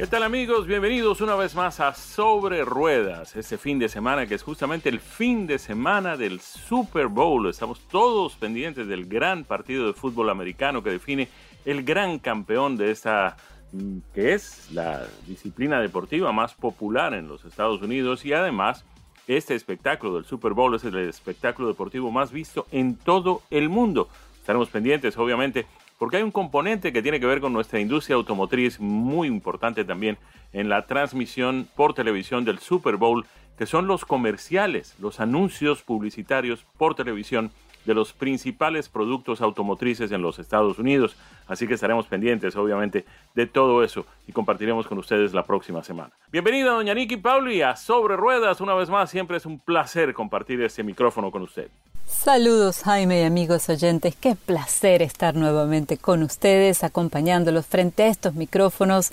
¿Qué tal amigos? Bienvenidos una vez más a Sobre Ruedas, este fin de semana que es justamente el fin de semana del Super Bowl. Estamos todos pendientes del gran partido de fútbol americano que define el gran campeón de esta mm, que es la disciplina deportiva más popular en los Estados Unidos y además este espectáculo del Super Bowl es el espectáculo deportivo más visto en todo el mundo. Estaremos pendientes obviamente porque hay un componente que tiene que ver con nuestra industria automotriz muy importante también en la transmisión por televisión del Super Bowl, que son los comerciales, los anuncios publicitarios por televisión de los principales productos automotrices en los Estados Unidos. Así que estaremos pendientes, obviamente, de todo eso y compartiremos con ustedes la próxima semana. Bienvenida, doña Nikki Pauli, a Sobre Ruedas. Una vez más, siempre es un placer compartir este micrófono con usted. Saludos Jaime y amigos oyentes, qué placer estar nuevamente con ustedes acompañándolos frente a estos micrófonos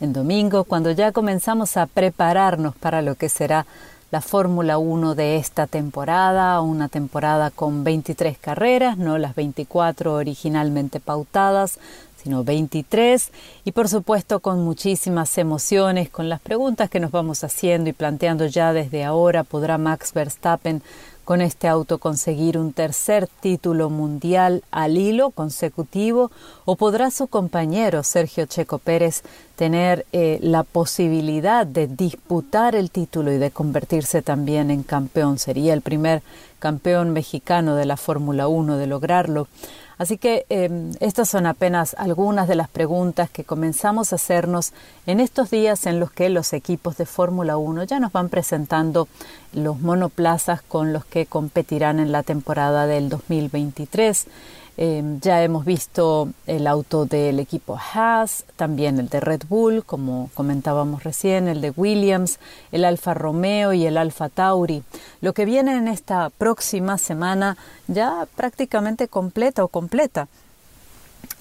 en domingo cuando ya comenzamos a prepararnos para lo que será la Fórmula 1 de esta temporada, una temporada con 23 carreras, no las 24 originalmente pautadas, sino 23 y por supuesto con muchísimas emociones, con las preguntas que nos vamos haciendo y planteando ya desde ahora, ¿podrá Max Verstappen con este auto conseguir un tercer título mundial al hilo consecutivo o podrá su compañero Sergio Checo Pérez tener eh, la posibilidad de disputar el título y de convertirse también en campeón. Sería el primer campeón mexicano de la Fórmula 1 de lograrlo. Así que em, estas son apenas algunas de las preguntas que comenzamos a hacernos en estos días en los que los equipos de Fórmula 1 ya nos van presentando los monoplazas con los que competirán en la temporada del 2023. Em, ya hemos visto el auto del equipo Haas, también el de Red Bull, como comentábamos recién, el de Williams, el Alfa Romeo y el Alfa Tauri. Lo que viene en esta próxima semana ya prácticamente completa o completa.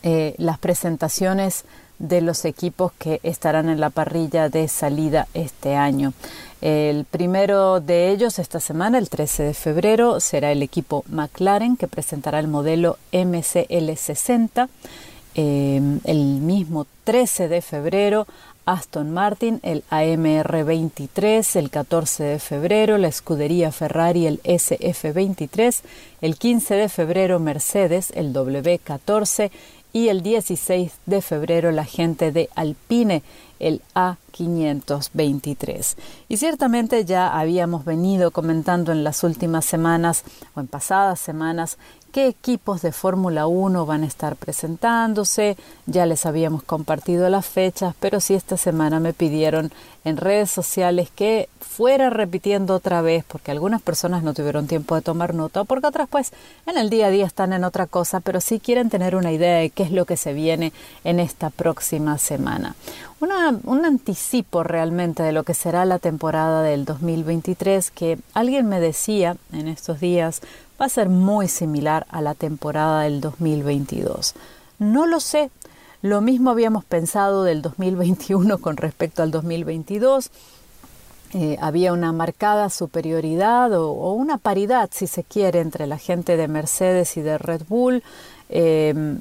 Eh, las presentaciones de los equipos que estarán en la parrilla de salida este año. El primero de ellos esta semana, el 13 de febrero, será el equipo McLaren que presentará el modelo MCL60. Eh, el mismo 13 de febrero, Aston Martin, el AMR23, el 14 de febrero, la escudería Ferrari, el SF23, el 15 de febrero, Mercedes, el W14 y el 16 de febrero, la gente de Alpine, el A523. Y ciertamente ya habíamos venido comentando en las últimas semanas o en pasadas semanas qué equipos de Fórmula 1 van a estar presentándose. Ya les habíamos compartido las fechas, pero sí esta semana me pidieron en redes sociales que fuera repitiendo otra vez, porque algunas personas no tuvieron tiempo de tomar nota, porque otras pues en el día a día están en otra cosa, pero sí quieren tener una idea de qué es lo que se viene en esta próxima semana. un anticipo realmente de lo que será la temporada del 2023 que alguien me decía en estos días va a ser muy similar a la temporada del 2022. No lo sé. Lo mismo habíamos pensado del 2021 con respecto al 2022. Eh, había una marcada superioridad o, una paridad, si se quiere, entre la gente de Mercedes y de Red Bull. Em,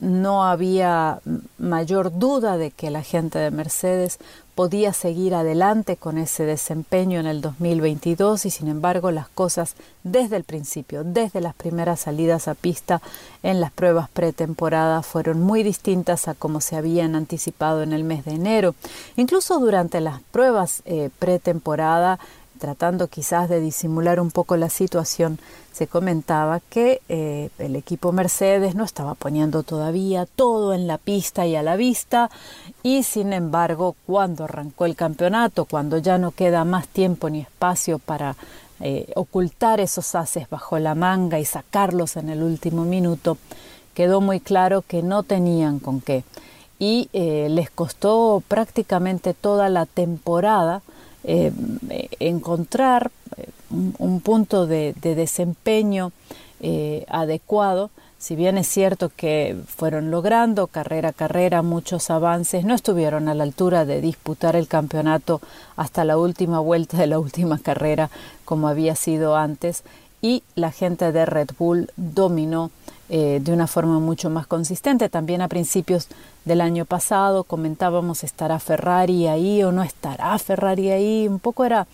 no había mayor duda de que la gente de Mercedes podía seguir adelante con ese desempeño en el 2022 y sin embargo las cosas desde el principio, desde las primeras salidas a pista en las pruebas pretemporada fueron muy distintas a como se habían anticipado en el mes de enero. Incluso durante las pruebas eh, pretemporada tratando quizás de disimular un poco la situación, se comentaba que eh, el equipo Mercedes no estaba poniendo todavía todo en la pista y a la vista y sin embargo cuando arrancó el campeonato, cuando ya no queda más tiempo ni espacio para eh, ocultar esos haces bajo la manga y sacarlos en el último minuto, quedó muy claro que no tenían con qué. Y eh, les costó prácticamente toda la temporada eh, encontrar eh, un, punto de, desempeño eh, adecuado. Si bien es cierto que fueron logrando carrera a carrera muchos avances, no estuvieron a la altura de disputar el campeonato hasta la última vuelta de la última carrera como había sido antes y la gente de Red Bull dominó de una forma mucho más consistente. También a principios del año pasado, comentábamos estará Ferrari ahí o no estará Ferrari ahí, un poco era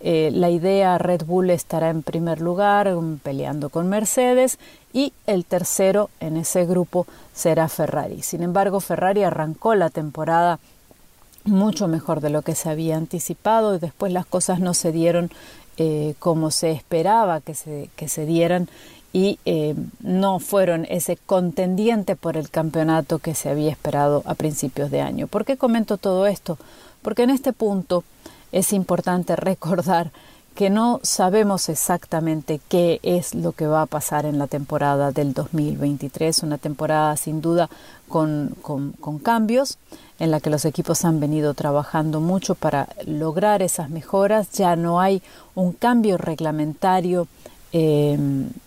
eh, la idea Red Bull estará en primer lugar peleando con Mercedes y el tercero en ese grupo será Ferrari. Sin embargo, Ferrari arrancó la temporada mucho mejor de lo que se había anticipado y después las cosas no se dieron eh, como se esperaba que se, que se dieran y eh, no fueron ese contendiente por el campeonato que se había esperado a principios de año. ¿Por qué comento todo esto? Porque en este punto es importante recordar que no sabemos exactamente qué es lo que va a pasar en la temporada del 2023, una temporada sin duda con, con cambios en la que los equipos han venido trabajando mucho para lograr esas mejoras. Ya no hay un cambio reglamentario eh,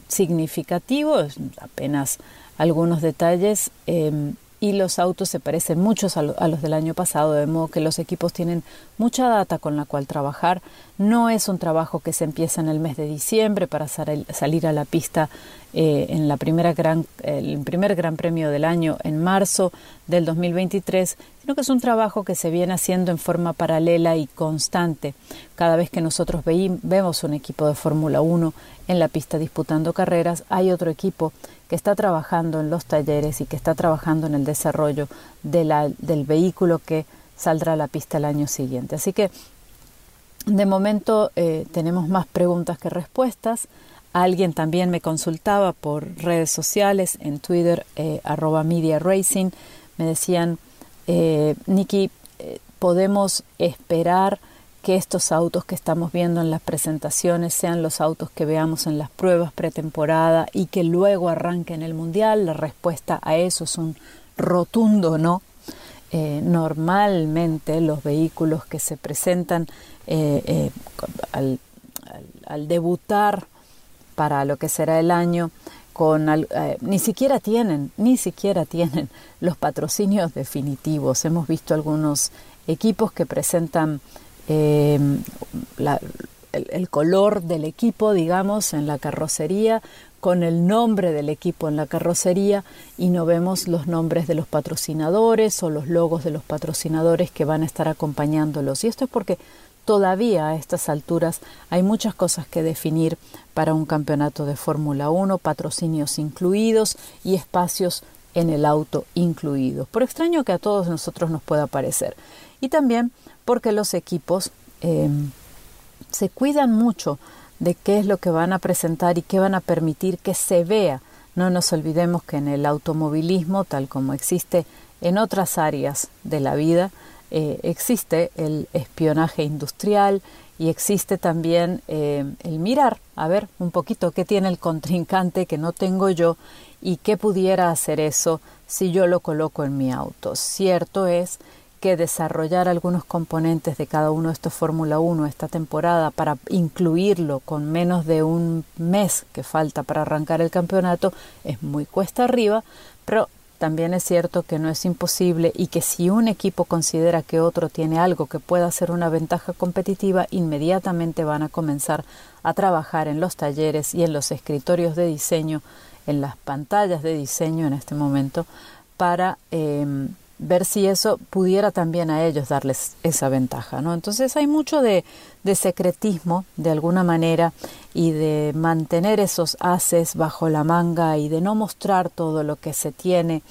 significativos, apenas algunos detalles, em, y los autos se parecen muchos a, los del año pasado, de modo que los equipos tienen mucha data con la cual trabajar. No es un trabajo que se empieza en el mes de diciembre para salir a la pista eh, en la primera gran, el primer gran premio del año en marzo del 2023, sino que es un trabajo que se viene haciendo en forma paralela y constante. Cada vez que nosotros vemos un equipo de Fórmula 1 en la pista disputando carreras, hay otro equipo que está trabajando en los talleres y que está trabajando en el desarrollo del vehículo que saldrá a la pista el año siguiente. Así que de momento eh, tenemos más preguntas que respuestas. Alguien también me consultaba por redes sociales, en Twitter, eh, arroba Media Racing. Me decían, eh, Nikki, eh, ¿podemos esperar que estos autos que estamos viendo en las presentaciones sean los autos que veamos en las pruebas pretemporada y que luego arranquen el mundial? La respuesta a eso es un rotundo no. Eh, normalmente los vehículos que se presentan eh, eh, al, debutar para lo que será el año con ni siquiera tienen ni siquiera tienen los patrocinios definitivos. Hemos visto algunos equipos que presentan Em, el, color del equipo, digamos, en la carrocería, con el nombre del equipo en la carrocería y no vemos los nombres de los patrocinadores o los logos de los patrocinadores que van a estar acompañándolos. Y esto es porque todavía a estas alturas hay muchas cosas que definir para un campeonato de Fórmula 1, patrocinios incluidos y espacios en el auto incluidos, por extraño que a todos nosotros nos pueda parecer. Y también porque los equipos em, se cuidan mucho de qué es lo que van a presentar y qué van a permitir que se vea. No nos olvidemos que en el automovilismo, tal como existe en otras áreas de la vida, eh, existe el espionaje industrial y existe también eh, el mirar, a ver un poquito qué tiene el contrincante que no tengo yo y qué pudiera hacer eso si yo lo coloco en mi auto. Cierto es que desarrollar algunos componentes de cada uno de estos Fórmula 1 esta temporada para incluirlo con menos de un mes que falta para arrancar el campeonato es muy cuesta arriba, pero también es cierto que no es imposible y que si un equipo considera que otro tiene algo que pueda ser una ventaja competitiva, inmediatamente van a comenzar a trabajar en los talleres y en los escritorios de diseño, en las pantallas de diseño en este momento, para eh, ver si eso pudiera también a ellos darles esa ventaja, ¿no? Entonces hay mucho de, de secretismo de alguna manera y de mantener esos haces bajo la manga y de no mostrar todo lo que se tiene.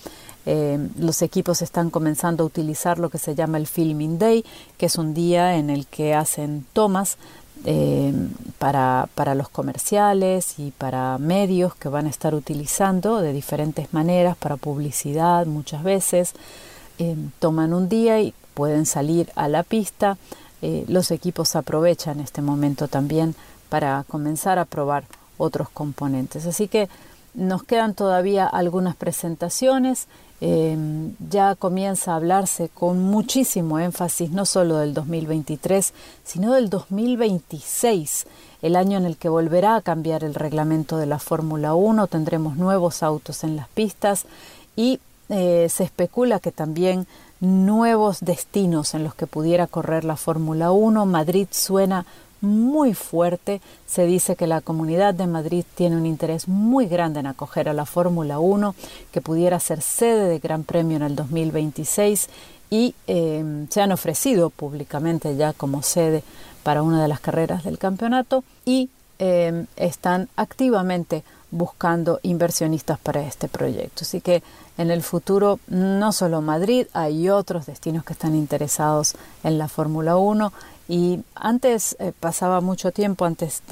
Eh, los equipos están comenzando a utilizar lo que se llama el Filming Day, que es un día en el que hacen tomas eh, para, para, los comerciales y para medios que van a estar utilizando de diferentes maneras, para publicidad muchas veces. Eh, toman un día y pueden salir a la pista. Eh, los equipos aprovechan este momento también para comenzar a probar otros componentes. Así que nos quedan todavía algunas presentaciones. Em, ya comienza a hablarse con muchísimo énfasis no solo del 2023, sino del 2026, el año en el que volverá a cambiar el reglamento de la Fórmula 1, tendremos nuevos autos en las pistas y eh, se especula que también nuevos destinos en los que pudiera correr la Fórmula 1. Madrid suena muy fuerte. Se dice que la comunidad de Madrid tiene un interés muy grande en acoger a la Fórmula 1, que pudiera ser sede de Gran Premio en el 2026 y em, se han ofrecido públicamente ya como sede para una de las carreras del campeonato y em, están activamente buscando inversionistas para este proyecto. Así que en el futuro no solo Madrid, hay otros destinos que están interesados en la Fórmula 1 y antes eh, pasaba mucho tiempo antes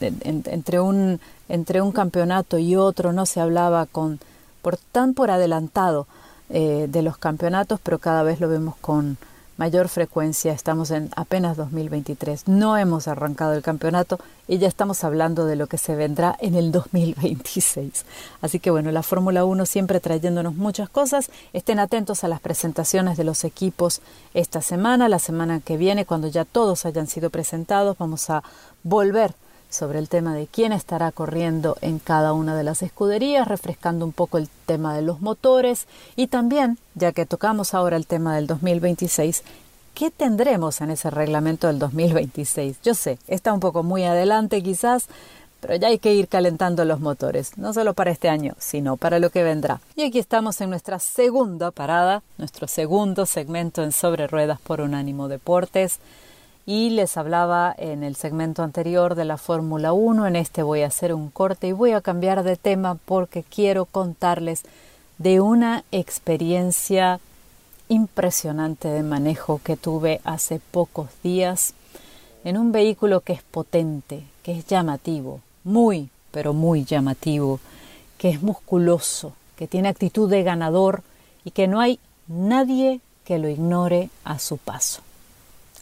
entre un entre un campeonato y otro no se hablaba con por tan por adelantado eh, de los campeonatos, pero cada vez lo vemos con mayor frecuencia. Estamos en apenas 2023. No hemos arrancado el campeonato y ya estamos hablando de lo que se vendrá en el 2026. Así que bueno, la Fórmula 1 siempre trayéndonos muchas cosas. Estén atentos a las presentaciones de los equipos esta semana. La semana que viene, cuando ya todos hayan sido presentados, vamos a volver sobre el tema de quién estará corriendo en cada una de las escuderías, refrescando un poco el tema de los motores y también, ya que tocamos ahora el tema del 2026, ¿qué tendremos en ese reglamento del 2026? Yo sé, está un poco muy adelante quizás, pero ya hay que ir calentando los motores, no solo para este año, sino para lo que vendrá. Y aquí estamos en nuestra segunda parada, nuestro segundo segmento en Sobre Ruedas por Unánimo Deportes y les hablaba en el segmento anterior de la Fórmula 1. En este voy a hacer un corte y voy a cambiar de tema porque quiero contarles de una experiencia impresionante de manejo que tuve hace pocos días en un vehículo que es potente, que es llamativo, muy, pero muy llamativo, que es musculoso, que tiene actitud de ganador y que no hay nadie que lo ignore a su paso.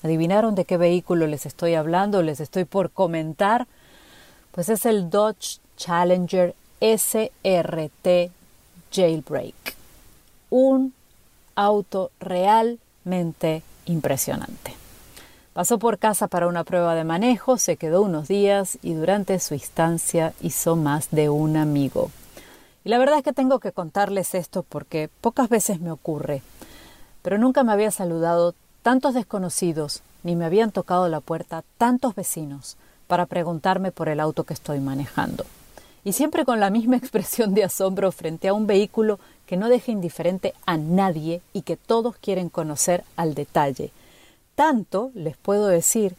¿Adivinaron de qué vehículo les estoy hablando? Les estoy por comentar. Pues es el Dodge Challenger SRT Jailbreak. Un auto realmente impresionante. Pasó por casa para una prueba de manejo, se quedó unos días y durante su instancia hizo más de un amigo. Y la verdad es que tengo que contarles esto porque pocas veces me ocurre, pero nunca me había saludado tantos desconocidos, ni me habían tocado la puerta tantos vecinos para preguntarme por el auto que estoy manejando. Y siempre con la misma expresión de asombro frente a un vehículo que no deja indiferente a nadie y que todos quieren conocer al detalle. Tanto les puedo decir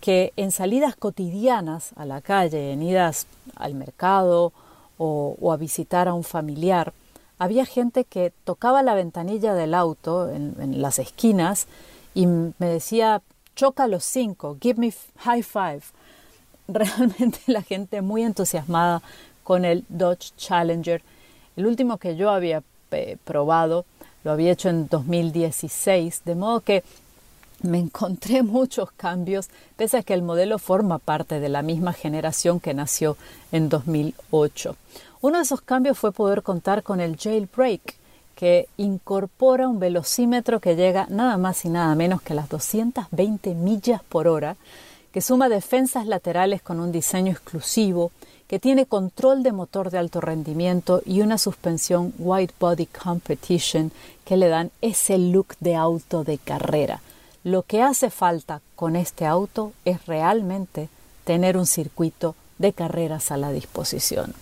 que en salidas cotidianas a la calle, en idas al mercado o, a visitar a un familiar, había gente que tocaba la ventanilla del auto en las esquinas y me decía, choca los cinco, give me high five. Realmente la gente muy entusiasmada con el Dodge Challenger. El último que yo había eh, probado lo había hecho en 2016, de modo que me encontré muchos cambios, pese a que el modelo forma parte de la misma generación que nació en 2008. Uno de esos cambios fue poder contar con el jailbreak, que incorpora un velocímetro que llega nada más y nada menos que las 220 millas por hora, que suma defensas laterales con un diseño exclusivo, que tiene control de motor de alto rendimiento y una suspensión Wide Body Competition que le dan ese look de auto de carrera. Lo que hace falta con este auto es realmente tener un circuito de carreras a la disposición.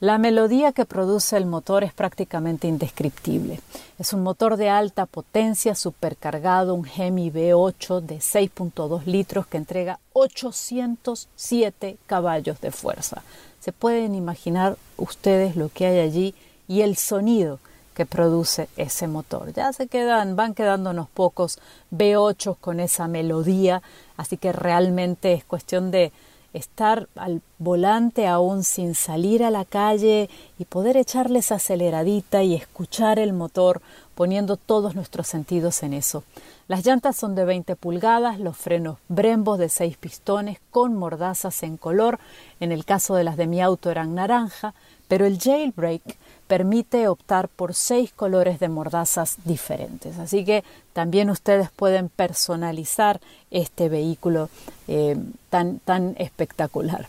La melodía que produce el motor es prácticamente indescriptible. Es un motor de alta potencia supercargado, un Hemi V8 de 6.2 litros que entrega 807 caballos de fuerza. Se pueden imaginar ustedes lo que hay allí y el sonido que produce ese motor. Ya se quedan, van quedándonos pocos V8 con esa melodía, así que realmente es cuestión de estar al volante aún sin salir a la calle y poder echarles aceleradita y escuchar el motor poniendo todos nuestros sentidos en eso. Las llantas son de 20 pulgadas, los frenos Brembo de 6 pistones con mordazas en color, en el caso de las de mi auto eran naranja, pero el jailbreak permite optar por seis colores de mordazas diferentes. Así que también ustedes pueden personalizar este vehículo eh, tan, tan espectacular.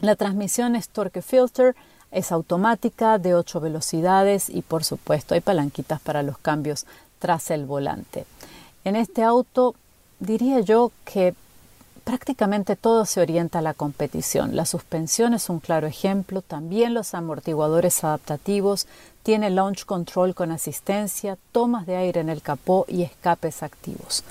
La transmisión es Torque Filter, es automática de 8 velocidades y por supuesto hay palanquitas para los cambios tras el volante. En este auto diría yo que prácticamente todo se orienta a la competición. La suspensión es un claro ejemplo, también los amortiguadores adaptativos, tiene launch control con asistencia, tomas de aire en el capó y escapes activos.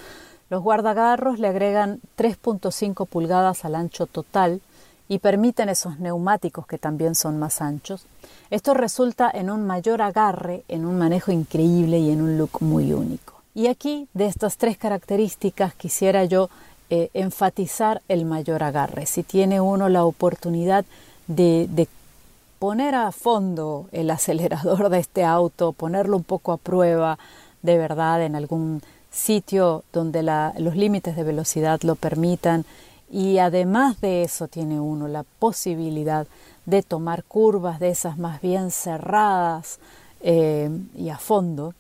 Los guardagarros le agregan 3.5 pulgadas al ancho total y permiten esos neumáticos que también son más anchos. Esto resulta en un mayor agarre, en un manejo increíble y en un look muy único. Y aquí, de estas tres características, quisiera yo eh, enfatizar el mayor agarre. Si tiene uno la oportunidad de, poner a fondo el acelerador de este auto, ponerlo un poco a prueba de verdad en algún sitio donde los límites de velocidad lo permitan y además de eso tiene uno la posibilidad de tomar curvas de esas más bien cerradas eh, y a fondo,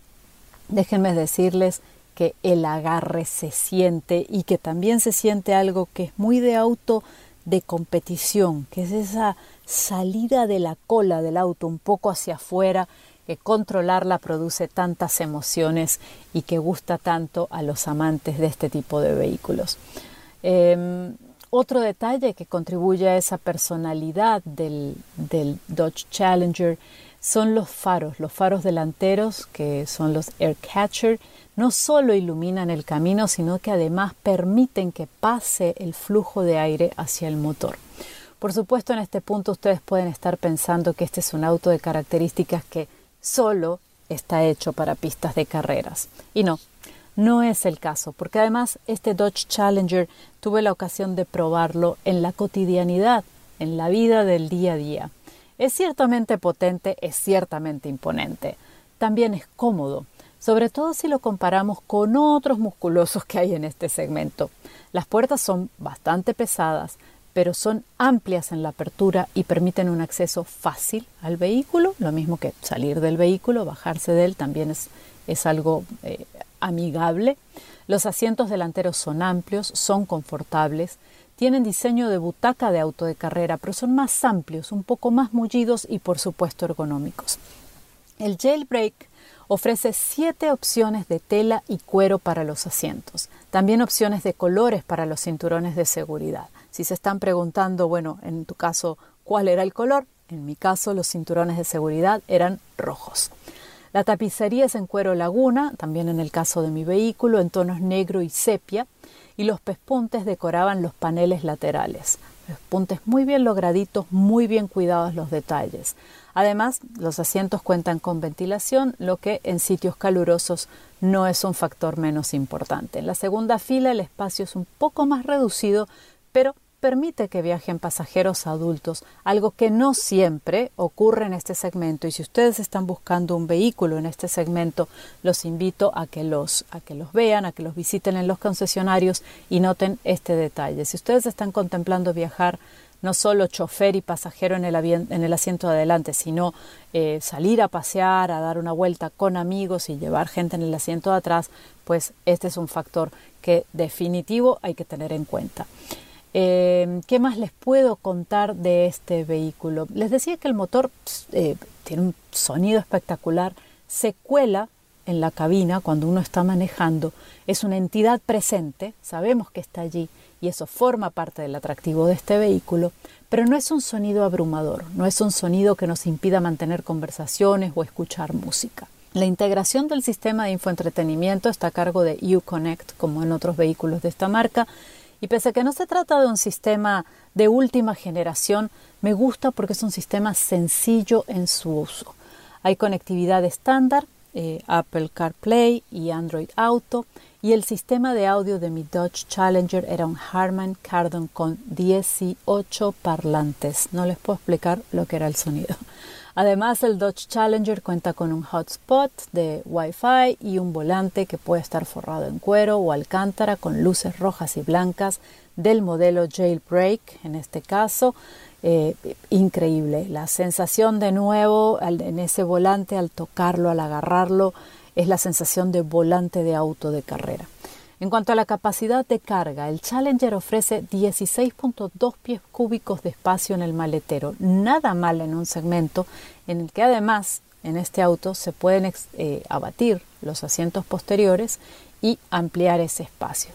déjenme decirles que el agarre se siente y que también se siente algo que es muy de auto de competición, que es esa salida de la cola del auto un poco hacia afuera, que controlarla produce tantas emociones y que gusta tanto a los amantes de este tipo de vehículos. Em, otro detalle que contribuye a esa personalidad del, del Dodge Challenger son los faros, los faros delanteros que son los Air Catcher no solo iluminan el camino, sino que además permiten que pase el flujo de aire hacia el motor. Por supuesto, en este punto ustedes pueden estar pensando que este es un auto de características que solo está hecho para pistas de carreras. Y no, no es el caso, porque además este Dodge Challenger tuve la ocasión de probarlo en la cotidianidad, en la vida del día a día. Es ciertamente potente, es ciertamente imponente. También es cómodo sobre todo si lo comparamos con otros musculosos que hay en este segmento. Las puertas son bastante pesadas, pero son amplias en la apertura y permiten un acceso fácil al vehículo, lo mismo que salir del vehículo, bajarse de él también es, es algo eh, amigable. Los asientos delanteros son amplios, son confortables, tienen diseño de butaca de auto de carrera, pero son más amplios, un poco más mullidos y por supuesto ergonómicos. El jailbreak ofrece siete opciones de tela y cuero para los asientos, también opciones de colores para los cinturones de seguridad. Si se están preguntando, bueno, en tu caso, ¿cuál era el color? En mi caso, los cinturones de seguridad eran rojos. La tapicería es en cuero laguna, también en el caso de mi vehículo, en tonos negro y sepia, y los pespuntes decoraban los paneles laterales. Pespuntes muy bien lograditos, muy bien cuidados los detalles. Además, los asientos cuentan con ventilación, lo que en sitios calurosos no es un factor menos importante. En la segunda fila el espacio es un poco más reducido, pero permite que viajen pasajeros adultos, algo que no siempre ocurre en este segmento. Y si ustedes están buscando un vehículo en este segmento, los invito a que los, a que los vean, a que los visiten en los concesionarios y noten este detalle. Si ustedes están contemplando viajar no solo chofer y pasajero en el, en el asiento de adelante, sino eh, salir a pasear, a dar una vuelta con amigos y llevar gente en el asiento de atrás, pues este es un factor que definitivo hay que tener en cuenta. Eh, ¿Qué más les puedo contar de este vehículo? Les decía que el motor eh, tiene un sonido espectacular, se cuela en la cabina cuando uno está manejando es una entidad presente, sabemos que está allí y eso forma parte del atractivo de este vehículo, pero no es un sonido abrumador, no es un sonido que nos impida mantener conversaciones o escuchar música. La integración del sistema de infoentretenimiento está a cargo de Uconnect, como en otros vehículos de esta marca, y pese a que no se trata de un sistema de última generación, me gusta porque es un sistema sencillo en su uso. Hay conectividad estándar, eh, Apple CarPlay y Android Auto, y el sistema de audio de mi Dodge Challenger era un Harman Kardon con 18 parlantes. No les puedo explicar lo que era el sonido. Además, el Dodge Challenger cuenta con un hotspot de Wi-Fi y un volante que puede estar forrado en cuero o alcántara con luces rojas y blancas del modelo Jailbreak, en este caso. Eh, increíble. La sensación de nuevo en ese volante al tocarlo, al agarrarlo, es la sensación de volante de auto de carrera. En cuanto a la capacidad de carga, el Challenger ofrece 16.2 pies cúbicos de espacio en el maletero, nada mal en un segmento en el que además en este auto se pueden eh, abatir los asientos posteriores y ampliar ese espacio.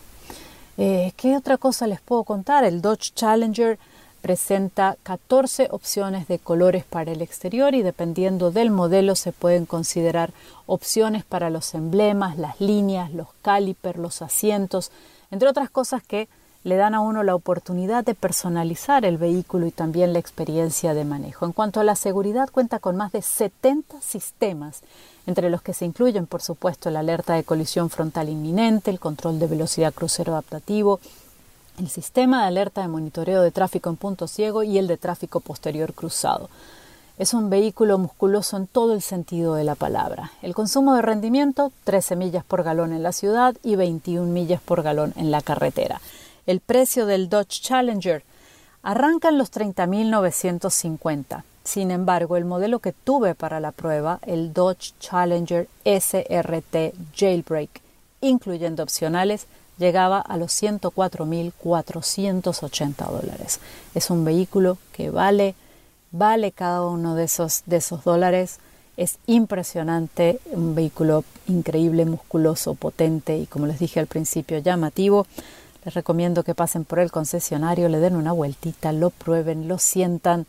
Eh, ¿Qué otra cosa les puedo contar? El Dodge Challenger presenta 14 opciones de colores para el exterior y dependiendo del modelo se pueden considerar opciones para los emblemas, las líneas, los calipers, los asientos, entre otras cosas que le dan a uno la oportunidad de personalizar el vehículo y también la experiencia de manejo. En cuanto a la seguridad, cuenta con más de 70 sistemas, entre los que se incluyen, por supuesto, la alerta de colisión frontal inminente, el control de velocidad crucero adaptativo, el sistema de alerta de monitoreo de tráfico en punto ciego y el de tráfico posterior cruzado. Es un vehículo musculoso en todo el sentido de la palabra. El consumo de rendimiento, 13 millas por galón en la ciudad y 21 millas por galón en la carretera. El precio del Dodge Challenger arranca en los 30.950. Sin embargo, el modelo que tuve para la prueba, el Dodge Challenger SRT Jailbreak, incluyendo opcionales, llegaba a los 104.480 dólares. Es un vehículo que vale, vale cada uno de esos, de esos dólares. Es impresionante, un vehículo increíble, musculoso, potente y como les dije al principio, llamativo. Les recomiendo que pasen por el concesionario, le den una vueltita, lo prueben, lo sientan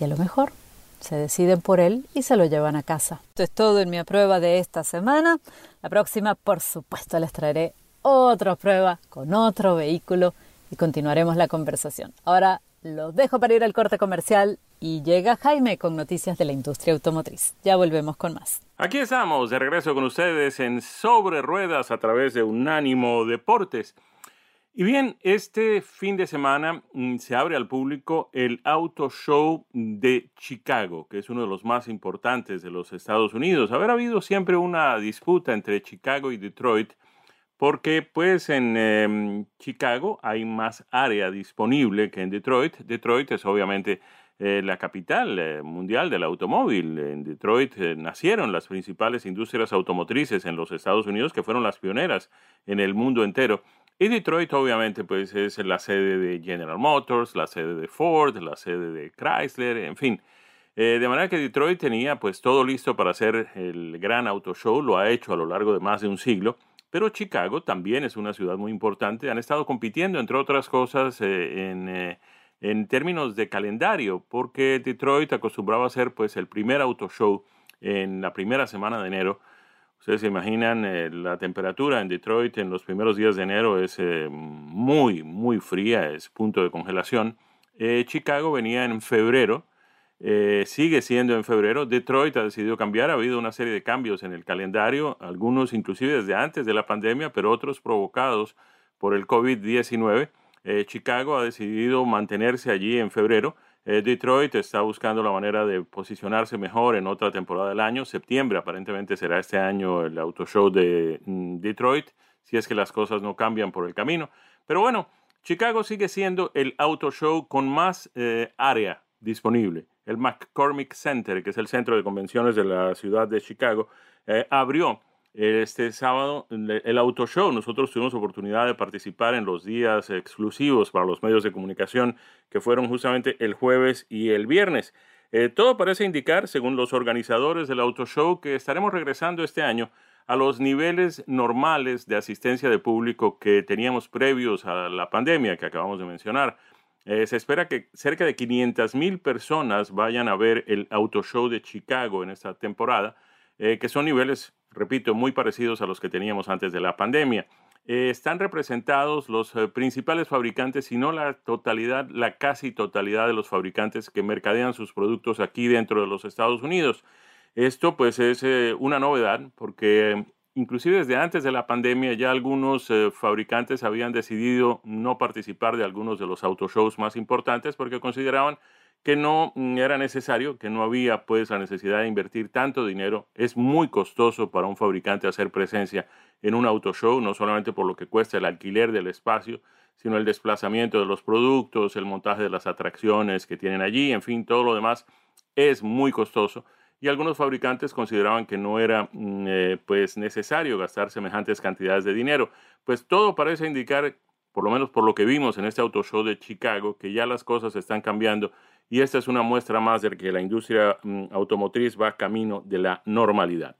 y a lo mejor se deciden por él y se lo llevan a casa. Esto es todo en mi prueba de esta semana. La próxima, por supuesto, les traeré otra prueba con otro vehículo y continuaremos la conversación. Ahora los dejo para ir al corte comercial y llega Jaime con noticias de la industria automotriz. Ya volvemos con más. Aquí estamos de regreso con ustedes en Sobre Ruedas a través de Unánimo Deportes. Y bien, este fin de semana mm, se abre al público el Auto Show de Chicago, que es uno de los más importantes de los Estados Unidos. Haber habido siempre una disputa entre Chicago y Detroit porque pues en em, Chicago hay más área disponible que en Detroit. Detroit es obviamente eh, la capital eh, mundial del automóvil. En Detroit eh, nacieron las principales industrias automotrices en los Estados Unidos que fueron las pioneras en el mundo entero. Y Detroit obviamente pues es la sede de General Motors, la sede de Ford, la sede de Chrysler, en fin. de manera que Detroit tenía pues todo listo para hacer el gran auto show, lo ha hecho a lo largo de más de un siglo pero Chicago también es una ciudad muy importante. Han estado compitiendo, entre otras cosas, eh, eh, en, términos de calendario, porque Detroit acostumbraba a ser pues, el primer auto show en la primera semana de enero. Ustedes se imaginan, eh, la temperatura en Detroit en los primeros días de enero es muy, muy fría, es punto de congelación. Chicago venía en febrero eh, sigue siendo en febrero. Detroit ha decidido cambiar. Ha habido una serie de cambios en el calendario, algunos inclusive desde antes de la pandemia, pero otros provocados por el COVID-19. Eh, Chicago ha decidido mantenerse allí en febrero. Eh, Detroit está buscando la manera de posicionarse mejor en otra temporada del año. Septiembre aparentemente será este año el auto show de mm, Detroit, si es que las cosas no cambian por el camino. Pero bueno, Chicago sigue siendo el auto show con más área disponible el McCormick Center, que es el centro de convenciones de la ciudad de Chicago, eh, abrió este sábado el auto show. Nosotros tuvimos oportunidad de participar en los días exclusivos para los medios de comunicación que fueron justamente el jueves y el viernes. Eh, todo parece indicar, según los organizadores del auto show, que estaremos regresando este año a los niveles normales de asistencia de público que teníamos previos a la pandemia que acabamos de mencionar. Eh, se espera que cerca de 500 mil personas vayan a ver el Auto Show de Chicago en esta temporada, eh, que son niveles, repito, muy parecidos a los que teníamos antes de la pandemia. Eh, están representados los principales fabricantes, si no la totalidad, la casi totalidad de los fabricantes que mercadean sus productos aquí dentro de los Estados Unidos. Esto pues es una novedad porque inclusive desde antes de la pandemia ya algunos eh, fabricantes habían decidido no participar de algunos de los autoshows más importantes porque consideraban que no mm, era necesario, que no había pues la necesidad de invertir tanto dinero. Es muy costoso para un fabricante hacer presencia en un autoshow, no solamente por lo que cuesta el alquiler del espacio, sino el desplazamiento de los productos, el montaje de las atracciones que tienen allí, en fin, todo lo demás es muy costoso y algunos fabricantes consideraban que no era mm, eh, pues necesario gastar semejantes cantidades de dinero. Pues todo parece indicar, por lo menos por lo que vimos en este auto show de Chicago, que ya las cosas están cambiando y esta es una muestra más de que la industria mm, automotriz va camino de la normalidad.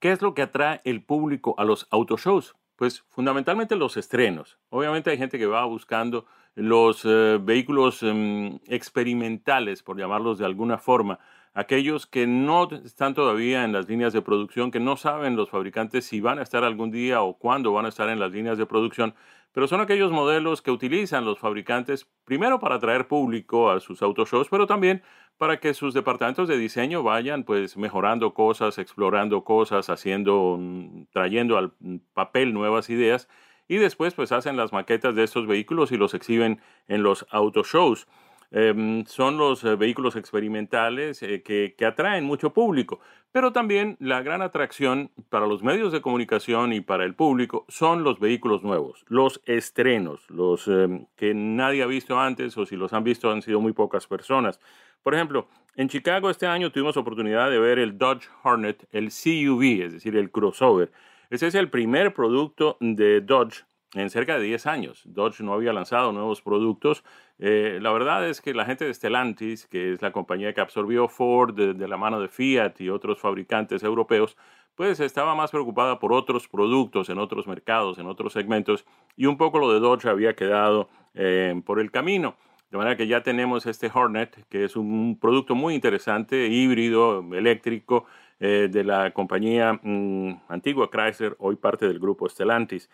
¿Qué es lo que atrae el público a los autoshows? Pues fundamentalmente los estrenos. Obviamente hay gente que va buscando los eh, vehículos mm, experimentales, por llamarlos de alguna forma, aquellos que no están todavía en las líneas de producción, que no saben los fabricantes si van a estar algún día o cuándo van a estar en las líneas de producción, pero son aquellos modelos que utilizan los fabricantes primero para atraer público a sus autoshows, pero también para que sus departamentos de diseño vayan pues mejorando cosas, explorando cosas, haciendo, mm, trayendo al papel nuevas ideas y después pues hacen las maquetas de estos vehículos y los exhiben en los autoshows. Em, son los eh, vehículos experimentales eh, que, atraen mucho público, pero también la gran atracción para los medios de comunicación y para el público son los vehículos nuevos, los estrenos, los em, que nadie ha visto antes o si los han visto han sido muy pocas personas. Por ejemplo, en Chicago este año tuvimos oportunidad de ver el Dodge Hornet, el CUV, es decir, el crossover. Ese es el primer producto de Dodge en cerca de 10 años. Dodge no había lanzado nuevos productos. Eh, la verdad es que la gente de Stellantis, que es la compañía que absorbió Ford de, la mano de Fiat y otros fabricantes europeos, pues estaba más preocupada por otros productos en otros mercados, en otros segmentos, y un poco lo de Dodge había quedado eh, por el camino. De manera que ya tenemos este Hornet, que es un producto muy interesante, híbrido, eléctrico, eh, de la compañía mm, antigua Chrysler, hoy parte del grupo Stellantis.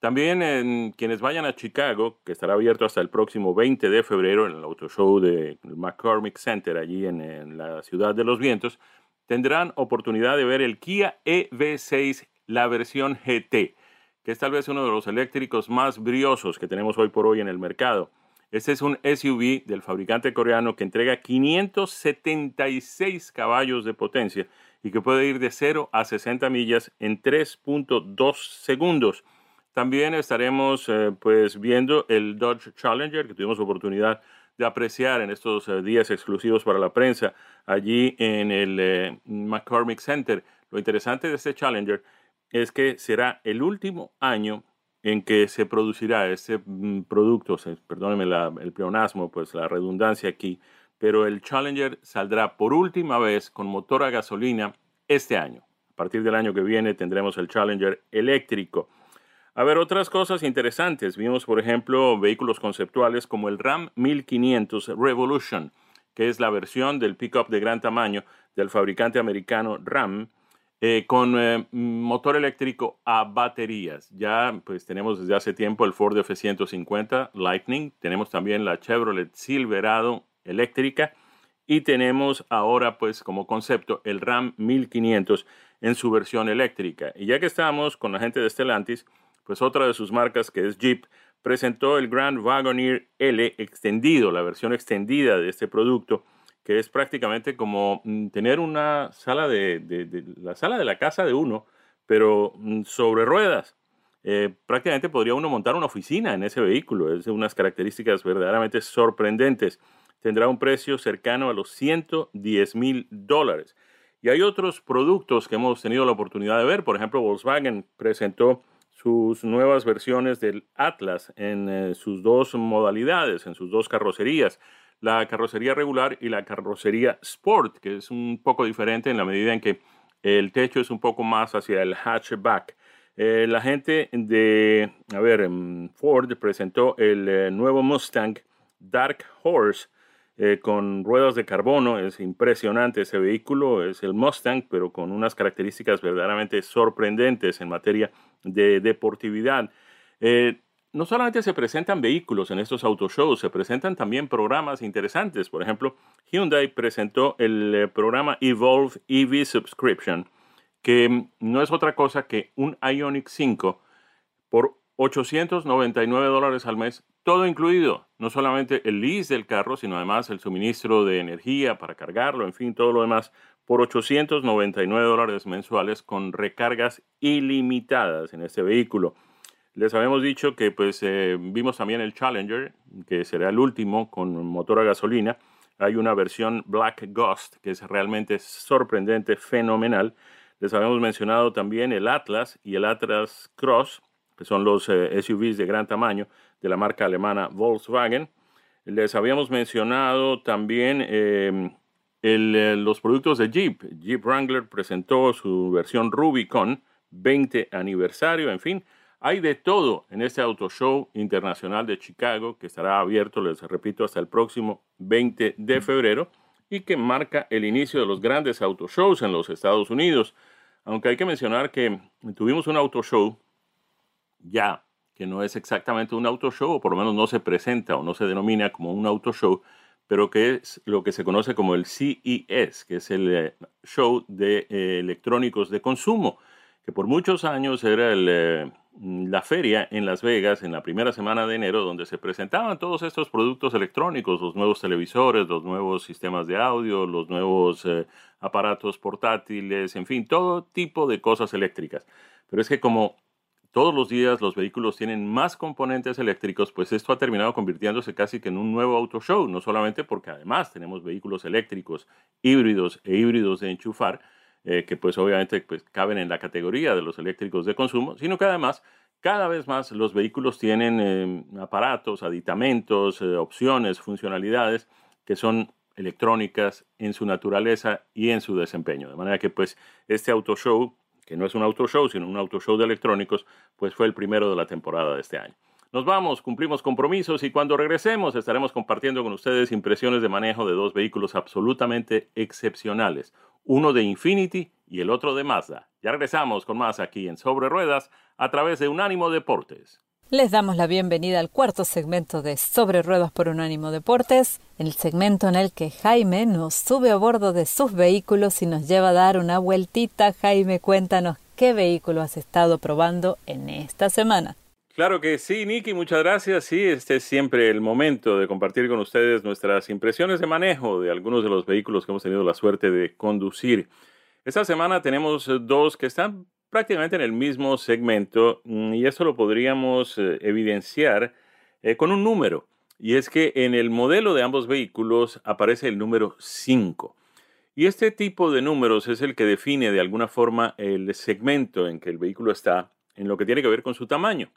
También en quienes vayan a Chicago, que estará abierto hasta el próximo 20 de febrero en el Auto Show de McCormick Center, allí en, la Ciudad de los Vientos, tendrán oportunidad de ver el Kia EV6, la versión GT, que es tal vez uno de los eléctricos más briosos que tenemos hoy por hoy en el mercado. Este es un SUV del fabricante coreano que entrega 576 caballos de potencia y que puede ir de 0 a 60 millas en 3.2 segundos. También estaremos eh, pues viendo el Dodge Challenger que tuvimos oportunidad de apreciar en estos eh, días exclusivos para la prensa allí en el eh, McCormick Center. Lo interesante de este Challenger es que será el último año en que se producirá este mm, producto, perdónenme el pleonasmo, pues la redundancia aquí, pero el Challenger saldrá por última vez con motor a gasolina este año. A partir del año que viene tendremos el Challenger eléctrico. A ver, otras cosas interesantes. Vimos, por ejemplo, vehículos conceptuales como el Ram 1500 Revolution, que es la versión del pickup de gran tamaño del fabricante americano Ram, eh, con eh, motor eléctrico a baterías. Ya pues tenemos desde hace tiempo el Ford F-150 Lightning, tenemos también la Chevrolet Silverado eléctrica y tenemos ahora pues como concepto el Ram 1500 en su versión eléctrica. Y ya que estamos con la gente de Stellantis, pues otra de sus marcas, que es Jeep, presentó el Grand Wagoneer L extendido, la versión extendida de este producto, que es prácticamente como mm, tener una sala de, la sala de la casa de uno, pero mm, sobre ruedas. Eh, prácticamente podría uno montar una oficina en ese vehículo. Es de unas características verdaderamente sorprendentes. Tendrá un precio cercano a los 110 mil dólares. Y hay otros productos que hemos tenido la oportunidad de ver. Por ejemplo, Volkswagen presentó sus nuevas versiones del Atlas en eh, sus dos modalidades, en sus dos carrocerías, la carrocería regular y la carrocería Sport, que es un poco diferente en la medida en que el techo es un poco más hacia el hatchback. Eh, la gente de, a ver, em, Ford presentó el eh, nuevo Mustang Dark Horse eh, con ruedas de carbono. Es impresionante ese vehículo, es el Mustang, pero con unas características verdaderamente sorprendentes en materia de deportividad. no solamente se presentan vehículos en estos autoshows, se presentan también programas interesantes. Por ejemplo, Hyundai presentó el programa Evolve EV Subscription que no es otra cosa que un Ionic 5 por 899 dólares al mes, todo incluido, no solamente el lease del carro, sino además el suministro de energía para cargarlo, en fin, todo lo demás, por 899 dólares mensuales con recargas ilimitadas en este vehículo. Les habíamos dicho que pues eh, vimos también el Challenger, que será el último con motor a gasolina. Hay una versión Black Ghost que es realmente sorprendente, fenomenal. Les habíamos mencionado también el Atlas y el Atlas Cross, que son los eh, SUVs de gran tamaño de la marca alemana Volkswagen. Les habíamos mencionado también em, eh, los productos de Jeep. Jeep Wrangler presentó su versión Rubicon 20 aniversario, en fin. Hay de todo en este Auto Show Internacional de Chicago que estará abierto, les repito, hasta el próximo 20 de febrero y que marca el inicio de los grandes auto shows en los Estados Unidos. Aunque hay que mencionar que tuvimos un auto show ya, que no es exactamente un auto show, o por lo menos no se presenta o no se denomina como un auto show, pero que es lo que se conoce como el CES, que es el eh, show de eh, electrónicos de consumo, que por muchos años era eh, la feria en Las Vegas en la primera semana de enero, donde se presentaban todos estos productos electrónicos, los nuevos televisores, los nuevos sistemas de audio, los nuevos aparatos portátiles, en fin, todo tipo de cosas eléctricas. Pero es que como todos los días los vehículos tienen más componentes eléctricos, pues esto ha terminado convirtiéndose casi que en un nuevo auto show, no solamente porque además tenemos vehículos eléctricos híbridos e híbridos de enchufar, eh, que pues obviamente pues, caben en la categoría de los eléctricos de consumo, sino que además cada vez más los vehículos tienen eh, aparatos, aditamentos, eh, opciones, funcionalidades que son electrónicas en su naturaleza y en su desempeño. De manera que pues este auto show, que no es un auto show, sino un auto show de electrónicos, pues fue el primero de la temporada de este año. Nos vamos, cumplimos compromisos y cuando regresemos estaremos compartiendo con ustedes impresiones de manejo de dos vehículos absolutamente excepcionales, uno de Infinity y el otro de Mazda. Ya regresamos con más aquí en Sobre Ruedas a través de Unánimo Deportes. Les damos la bienvenida al cuarto segmento de Sobre Ruedas por Unánimo Deportes, el segmento en el que Jaime nos sube a bordo de sus vehículos y nos lleva a dar una vueltita. Jaime, cuéntanos qué vehículo has estado probando en esta semana. Claro que sí, Nicky, muchas gracias. Sí, este es siempre el momento de compartir con ustedes nuestras impresiones de manejo de algunos de los vehículos que hemos tenido la suerte de conducir. Esta semana tenemos dos que están prácticamente en el mismo segmento mm, y eso lo podríamos eh, evidenciar eh, con un número. Y es que en el modelo de ambos vehículos aparece el número 5. Y este tipo de números es el que define de alguna forma el segmento en que el vehículo está en lo que tiene que ver con su tamaño.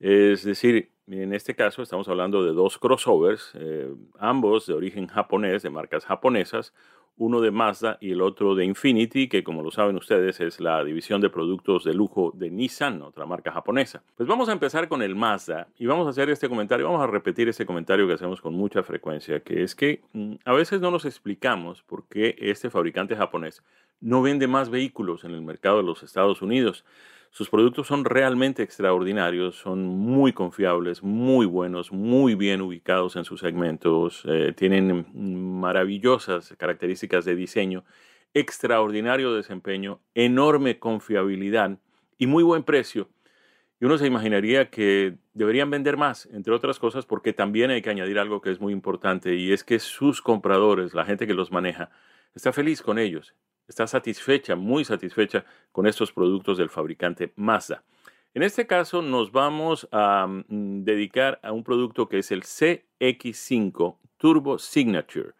Es decir, en este caso estamos hablando de dos crossovers, eh, ambos de origen japonés, de marcas japonesas, uno de Mazda y el otro de Infinity, que como lo saben ustedes es la división de productos de lujo de Nissan, otra marca japonesa. Pues vamos a empezar con el Mazda y vamos a hacer este comentario, vamos a repetir este comentario que hacemos con mucha frecuencia, que es que mm, a veces no nos explicamos por qué este fabricante japonés no vende más vehículos en el mercado de los Estados Unidos. Sus productos son realmente extraordinarios, son muy confiables, muy buenos, muy bien ubicados en sus segmentos, eh, tienen maravillosas características de diseño, extraordinario desempeño, enorme confiabilidad y muy buen precio. Y uno se imaginaría que deberían vender más, entre otras cosas, porque también hay que añadir algo que es muy importante y es que sus compradores, la gente que los maneja, está feliz con ellos está satisfecha, muy satisfecha con estos productos del fabricante Mazda. En este caso nos vamos a mm, dedicar a un producto que es el CX5 Turbo Signature.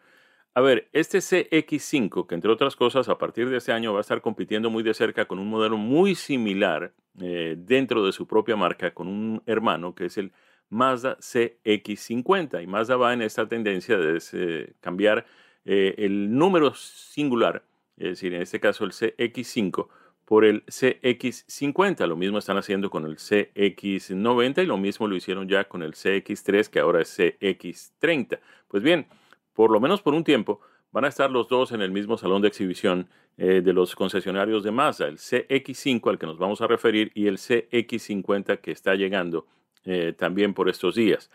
A ver, este CX5, que entre otras cosas a partir de este año va a estar compitiendo muy de cerca con un modelo muy similar eh, dentro de su propia marca, con un hermano que es el Mazda CX50. Y Mazda va en esta tendencia de cambiar eh, el número singular es decir, en este caso el CX5, por el CX50. Lo mismo están haciendo con el CX90 y lo mismo lo hicieron ya con el CX3, que ahora es CX30. Pues bien, por lo menos por un tiempo, van a estar los dos en el mismo salón de exhibición eh, de los concesionarios de Mazda, el CX5 al que nos vamos a referir y el CX50 que está llegando eh, también por estos días.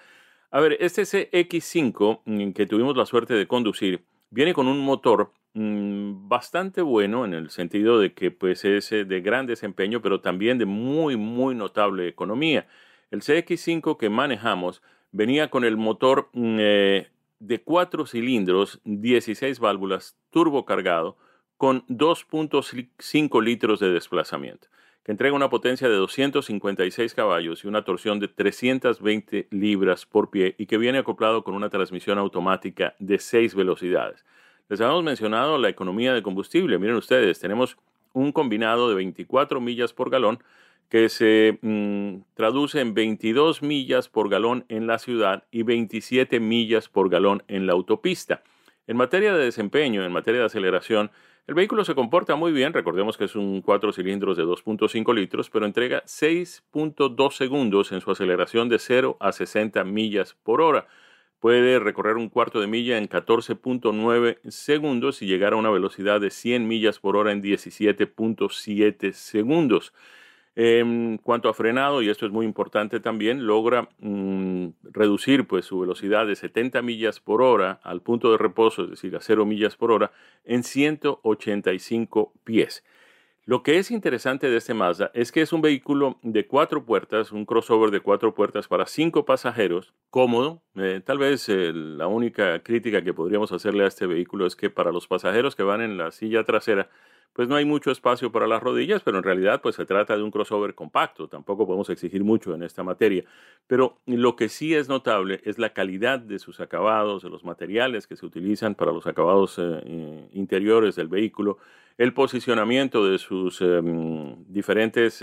A ver, este CX5 mm, que tuvimos la suerte de conducir viene con un motor mm, bastante bueno en el sentido de que pues es eh, de gran desempeño, pero también de muy, muy notable economía. El CX5 que manejamos venía con el motor mm, eh, de cuatro cilindros, 16 válvulas, turbo cargado, con 2.5 litros de desplazamiento que entrega una potencia de 256 caballos y una torsión de 320 libras por pie y que viene acoplado con una transmisión automática de 6 velocidades. Les habíamos mencionado la economía de combustible. Miren ustedes, tenemos un combinado de 24 millas por galón que se mm, traduce en 22 millas por galón en la ciudad y 27 millas por galón en la autopista. En materia de desempeño, en materia de aceleración, el vehículo se comporta muy bien, recordemos que es un 4 cilindros de 2.5 litros, pero entrega 6.2 segundos en su aceleración de 0 a 60 millas por hora. Puede recorrer un cuarto de milla en 14.9 segundos y llegar a una velocidad de 100 millas por hora en 17.7 segundos. En cuanto a frenado, y esto es muy importante también, logra mm, reducir pues, su velocidad de 70 millas por hora al punto de reposo, es decir, a 0 millas por hora, en 185 pies. Lo que es interesante de este Mazda es que es un vehículo de cuatro puertas, un crossover de cuatro puertas para cinco pasajeros, cómodo. Eh, tal vez eh, la única crítica que podríamos hacerle a este vehículo es que para los pasajeros que van en la silla trasera, pues no hay mucho espacio para las rodillas, pero en realidad pues se trata de un crossover compacto, tampoco podemos exigir mucho en esta materia. Pero lo que sí es notable es la calidad de sus acabados, de los materiales que se utilizan para los acabados eh, eh, interiores del vehículo, el posicionamiento de sus em, diferentes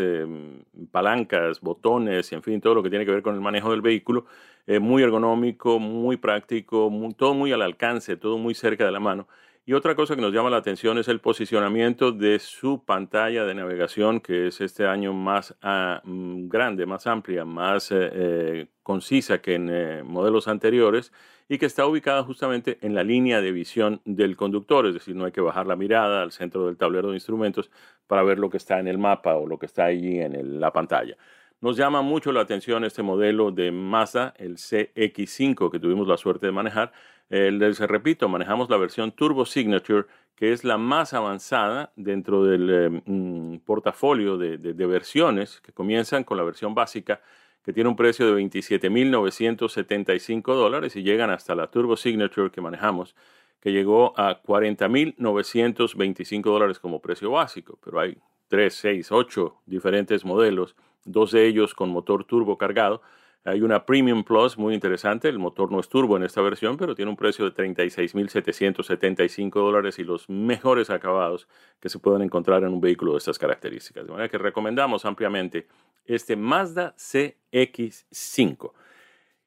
palancas, botones en fin, todo lo que tiene que ver con el manejo del vehículo, eh, muy ergonómico, muy práctico, todo muy al alcance, todo muy cerca de la mano. Y otra cosa que nos llama la atención es el posicionamiento de su pantalla de navegación, que es este año más ah, mm, grande, más amplia, más eh, eh, concisa que en eh, modelos anteriores y que está ubicada justamente en la línea de visión del conductor, es decir, no hay que bajar la mirada al centro del tablero de instrumentos para ver lo que está en el mapa o lo que está allí en la pantalla. Nos llama mucho la atención este modelo de Mazda, el CX5 que tuvimos la suerte de manejar, les repito, manejamos la versión Turbo Signature, que es la más avanzada dentro del eh, mm, portafolio de, versiones que comienzan con la versión básica, que tiene un precio de 27.975 dólares y llegan hasta la Turbo Signature que manejamos, que llegó a 40.925 dólares como precio básico. Pero hay 3, 6, 8 diferentes modelos, dos de ellos con motor turbo cargado hay una Premium Plus muy interesante, el motor no es turbo en esta versión, pero tiene un precio de 36.775 dólares y los mejores acabados que se pueden encontrar en un vehículo de estas características. De manera que recomendamos ampliamente este Mazda CX5.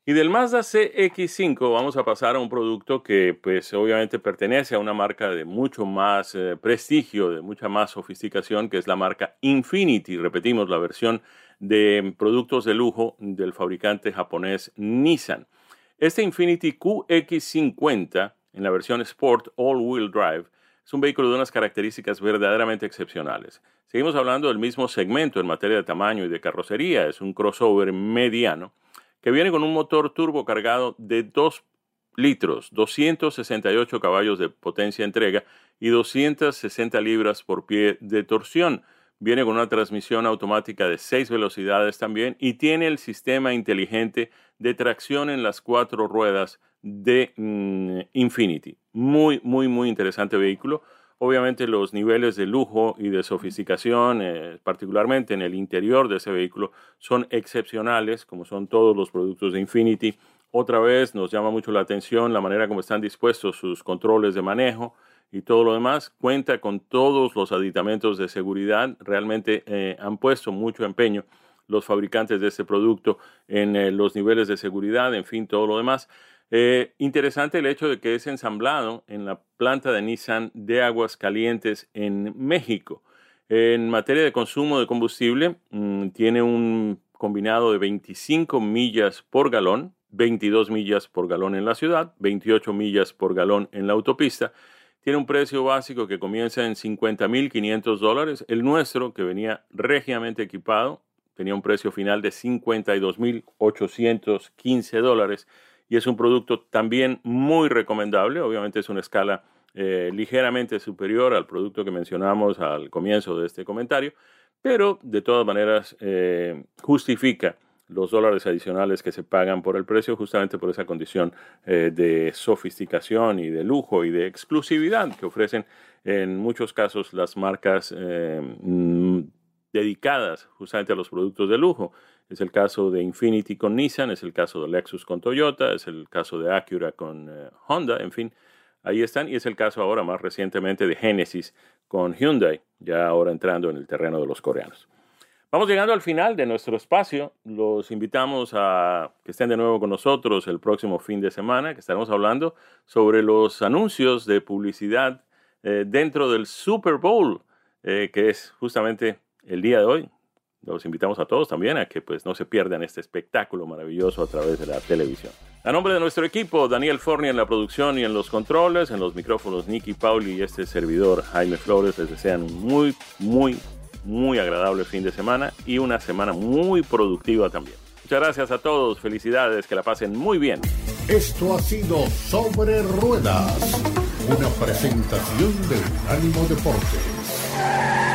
Y del Mazda CX5 vamos a pasar a un producto que pues obviamente pertenece a una marca de mucho más eh, prestigio, de mucha más sofisticación, que es la marca Infinity. Repetimos, la versión de productos de lujo del fabricante japonés Nissan. Este Infinity QX50 en la versión Sport All Wheel Drive es un vehículo de unas características verdaderamente excepcionales. Seguimos hablando del mismo segmento en materia de tamaño y de carrocería. Es un crossover mediano que viene con un motor turbo cargado de 2 litros, 268 caballos de potencia entrega y 260 libras por pie de torsión. Viene con una transmisión automática de 6 velocidades también y tiene el sistema inteligente de tracción en las cuatro ruedas de mm, Infinity. Muy, muy, muy interesante vehículo. Obviamente los niveles de lujo y de sofisticación, eh, particularmente en el interior de ese vehículo, son excepcionales, como son todos los productos de Infinity. Otra vez nos llama mucho la atención la manera como están dispuestos sus controles de manejo, y todo lo demás, cuenta con todos los aditamentos de seguridad. Realmente eh, han puesto mucho empeño los fabricantes de este producto en eh, los niveles de seguridad, en fin, todo lo demás. Eh, interesante el hecho de que es ensamblado en la planta de Nissan de Aguas Calientes en México. En materia de consumo de combustible, mm, tiene un combinado de 25 millas por galón, 22 millas por galón en la ciudad, 28 millas por galón en la autopista. Tiene un precio básico que comienza en 50.500 dólares. El nuestro, que venía regiamente equipado, tenía un precio final de 52.815 dólares y es un producto también muy recomendable. Obviamente es una escala eh, ligeramente superior al producto que mencionamos al comienzo de este comentario, pero de todas maneras eh, justifica los dólares adicionales que se pagan por el precio justamente por esa condición eh, de sofisticación y de lujo y de exclusividad que ofrecen en muchos casos las marcas mm, dedicadas justamente a los productos de lujo. Es el caso de Infinity con Nissan, es el caso de Lexus con Toyota, es el caso de Acura con eh, Honda, en fin, ahí están. Y es el caso ahora más recientemente de Genesis con Hyundai, ya ahora entrando en el terreno de los coreanos. Vamos llegando al final de nuestro espacio. Los invitamos a que estén de nuevo con nosotros el próximo fin de semana, que estaremos hablando sobre los anuncios de publicidad eh, dentro del Super Bowl, eh, que es justamente el día de hoy, los invitamos a todos también a que pues no se pierdan este espectáculo maravilloso a través de la televisión. A nombre de nuestro equipo, Daniel Forni en la producción y en los controles, en los micrófonos Nicky Pauli y este servidor Jaime Flores, les desean un muy, muy, muy agradable fin de semana y una semana muy productiva también. Muchas gracias a todos, felicidades, que la pasen muy bien. Esto ha sido Sobre Ruedas, una presentación de Unánimo Deportes.